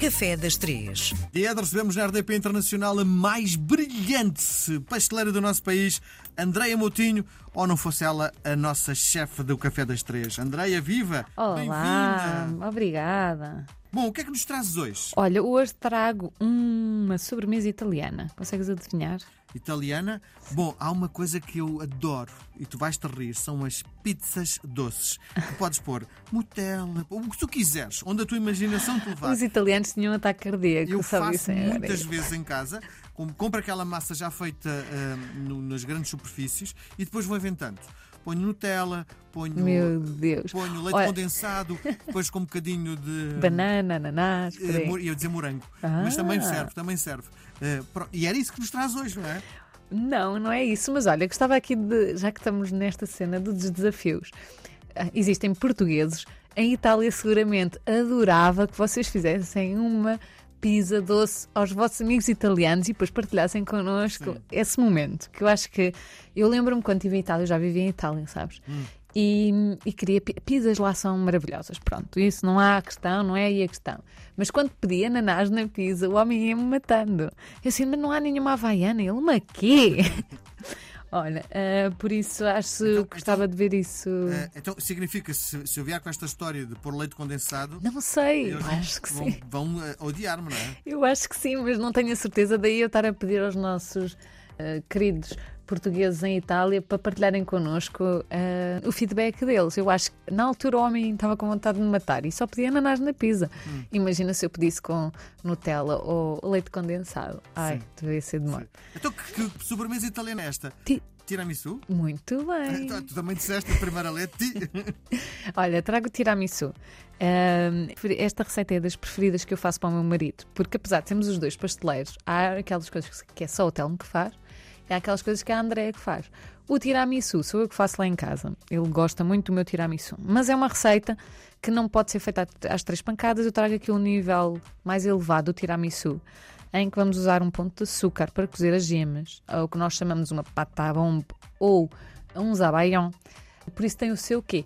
Café das Três. E é de recebemos na RDP Internacional a mais brilhante pasteleira do nosso país, Andreia Moutinho, ou não fosse ela a nossa chefe do Café das Três. Andreia, viva! Olá, obrigada. Bom, o que é que nos trazes hoje? Olha, hoje trago uma sobremesa italiana. Consegues adivinhar? Italiana? Bom, há uma coisa que eu adoro e tu vais-te rir, são as pizzas doces. Tu podes pôr Nutella, o que tu quiseres, onde a tua imaginação te levar. Os italianos tinham um ataque cardíaco, Eu só faço agora. muitas vezes em casa, com- compro aquela massa já feita ah, no- nas grandes superfícies e depois vou inventando. Ponho Nutella, ponho, Meu Deus. ponho leite Olha- condensado, depois com um bocadinho de. Banana, ananás, eh, ia dizer morango, Ah. mas também serve, também serve. Eh, pro- e era isso que nos traz hoje, não é? Não, não é isso. Mas olha, gostava aqui de, já que estamos nesta cena dos desafios, ah, existem portugueses. Em Itália, seguramente adorava que vocês fizessem uma pizza doce aos vossos amigos italianos e depois partilhassem connosco Sim. esse momento. Que eu acho que. Eu lembro-me quando estive em Itália, eu já vivi em Itália, sabes? E, e queria. pi- Pizzas lá são maravilhosas, pronto. Isso não há questão, não é aí a questão. Mas quando pedi ananás na pizza, o homem ia-me matando. Eu assim, mas não há nenhuma havaiana. Ele, mas quê? Olha, ah, por isso acho Então- que gostava de ver isso. Eh, então significa, se, se eu vier com esta história de pôr leite condensado, Não sei, vão, acho que vão, sim. vão, eh, odiar-me, não é? Eu acho que sim, mas não tenho a certeza. Daí eu estar a pedir aos nossos queridos portugueses em Itália para partilharem connosco ah, o feedback deles. Eu acho que na altura o homem estava com vontade de me matar e só pedia ananás na pizza. Hum. Imagina se eu pedisse com Nutella ou leite condensado. Ai, Sim. devia ser demais. Então que, que sobremesa italiana é esta? Ti- Tiramisu? Muito bem. Tu, tu também disseste a primeira letra. Olha, trago tiramisu. Ahm, esta receita é das preferidas que eu faço para o meu marido, porque apesar de sermos os dois pasteleiros, há aquelas coisas que é só o Telmo que faz há aquelas coisas que é a Andrea que faz. O tiramisu sou eu que faço lá em casa. Ele gosta muito do meu tiramisu, mas é uma receita que não pode ser feita às três pancadas. Eu trago aqui um nível mais elevado do tiramisu, em que vamos usar um ponto de açúcar para cozer as gemas, ou o que nós chamamos uma pata bombe ou um zabayon. Por isso tem o seu quê?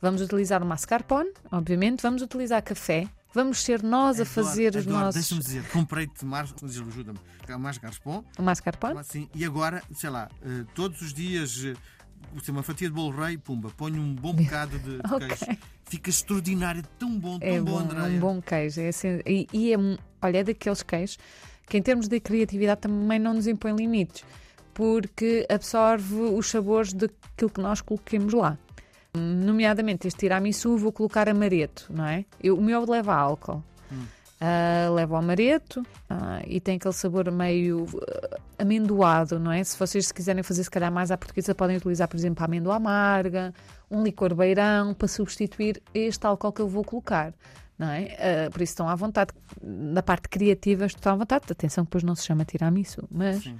Vamos utilizar o mascarpone, obviamente, vamos utilizar café, vamos ser nós a fazer os nossos. Deixa-me dizer, comprei-te mais, ajuda-me, mais garspon, O mascarpone? assim, e agora, sei lá, eh, todos os dias, eh, se uma fatia de bolo rei, pumba, ponho um bom bocado de, de Ok. queijo. Fica extraordinário, tão bom, tão É bom, bom, é um bom queijo. É assim- e, e é, olha, é daqueles queijos que, em termos de criatividade, também não nos impõe limites, porque absorve os sabores daquilo que nós coloquemos lá. Nomeadamente, este tiramisu, vou colocar amareto, não é? Eu- o meu leva álcool. Ah, leva o amareto ah, e tem aquele sabor meio ah, amendoado, não é? Se vocês se quiserem fazer, se calhar, mais à portuguesa, podem utilizar, por exemplo, a amêndoa amarga, um licor beirão para substituir este álcool que eu vou colocar. Não é? Por isso estão à vontade. Na parte criativa estão à vontade. Atenção que depois não se chama tiramisu, mas Sim.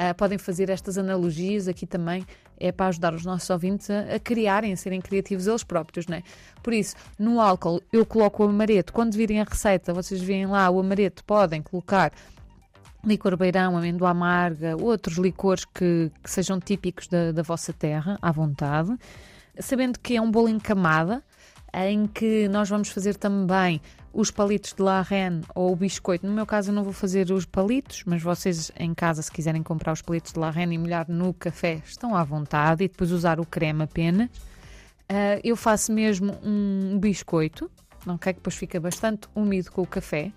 Ah, podem fazer estas analogias aqui também. É para ajudar os nossos ouvintes a, a criarem, a serem criativos eles próprios, não é? Por isso, no álcool eu coloco o amareto. Quando virem a receita, vocês veem lá o amareto, podem colocar licor beirão, amêndoa amarga, outros licores que, que sejam típicos da, da vossa terra, à vontade. Sabendo que é um bolo em camada, em que nós vamos fazer também os palitos de la reine ou o biscoito. No meu caso, eu não vou fazer os palitos, mas vocês em casa, se quiserem comprar os palitos de la reine e molhar no café, estão à vontade e depois usar o creme apenas. Ah, eu faço mesmo um biscoito, ok? Que depois fica bastante úmido com o café.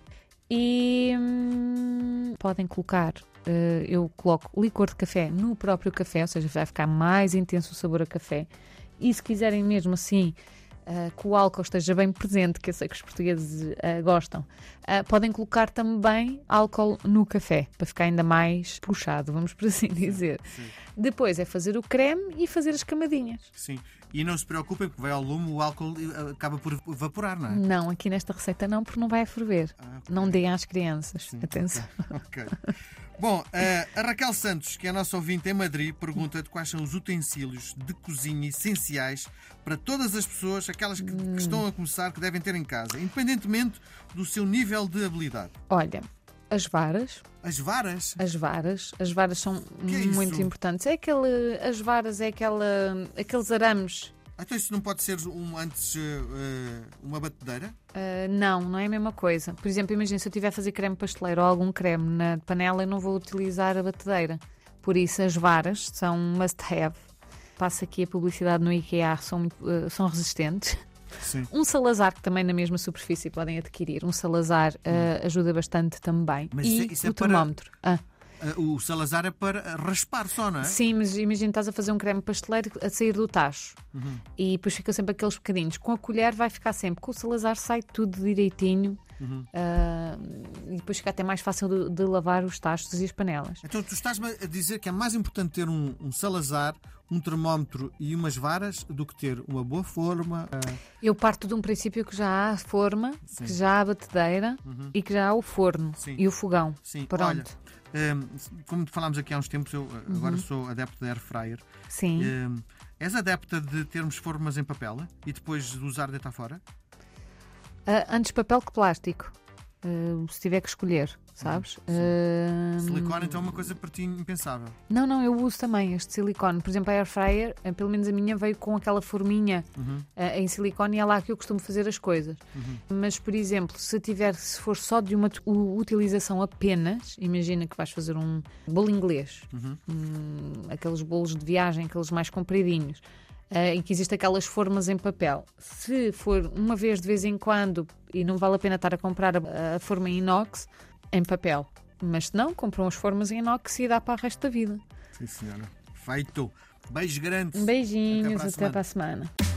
E hum, podem colocar, eh, eu coloco licor de café no próprio café, ou seja, vai ficar mais intenso o sabor a café. E se quiserem mesmo assim ah, que o álcool esteja bem presente, que eu sei que os portugueses ah, gostam, ah, podem colocar também álcool no café, para ficar ainda mais puxado, vamos por assim dizer. Sim, Depois é fazer o creme e fazer as camadinhas. sim. E não se preocupem, porque vai ao lume, o álcool eh, acaba por evaporar, não é? Não, aqui nesta receita não, porque não vai a ferver. Ah, ok. Não deem às crianças. Sim, Atenção. Ok. Bom, eh, a Raquel Santos, que é a nossa ouvinte em Madrid, pergunta-te quais são os utensílios de cozinha essenciais para todas as pessoas, aquelas que, que estão a começar, que devem ter em casa, independentemente do seu nível de habilidade. Olha, as varas, As varas? as varas, as varas são é muito importantes. É aquele, as varas é aquela, aqueles arames Então isso não pode ser um, antes eh, uma batedeira? Uh, não, não é a mesma coisa. Por exemplo, imagina se eu estiver a fazer creme pasteleiro ou algum creme na panela, eu não vou utilizar a batedeira. Por isso, as varas são must-have. Passa aqui a publicidade no IKEA, são, uh, são resistentes. Sim. Um Salazar, que também na mesma superfície podem adquirir. Um Salazar uh, ajuda bastante também. Mas e isso é- isso é o termómetro. Ah, o Salazar é para raspar só, não é? Sim, mas imagina estás a fazer um creme pasteleiro a sair do tacho Uhum. e depois fica sempre aqueles bocadinhos. Com a colher vai ficar sempre. Com o Salazar sai tudo direitinho Uhum. ah, e depois fica até mais fácil de, de lavar os tachos e as panelas. Então tu estás-me a dizer que é mais importante ter um, um Salazar, um termómetro e umas varas do que ter uma boa forma. ah, Eu parto de um princípio que já há forma, Sim. que já há batedeira e que já há o forno Sim. e o fogão. Sim, Pronto. olha, como falámos aqui há uns tempos, eu ah, agora sou adepto da Air Fryer. Sim. És adepta de termos formas em papel e depois de usar deitar fora? Ah, antes papel que plástico. Ah, se tiver que escolher, sabes? Silicone então é uma coisa para ti impensável. Não, não, eu uso também este silicone. Por exemplo, a air fryer, eh, pelo menos a minha, veio com aquela forminha Uhum. eh, em silicone e é lá que eu costumo fazer as coisas. Mas, por exemplo, se tiver, se for só de uma utilização apenas, imagina que vais fazer um bolo inglês, Uhum. hum, aqueles bolos de viagem, aqueles mais compridinhos. eh, e que existem aquelas formas em papel. Se for uma vez de vez em quando e não vale a pena estar a comprar a, a forma em inox, em papel. Mas se não, compram as formas em inox e dá para o resto da vida. Sim, senhora. Feito. Beijo grande. Beijinhos, Até para a até para a semana.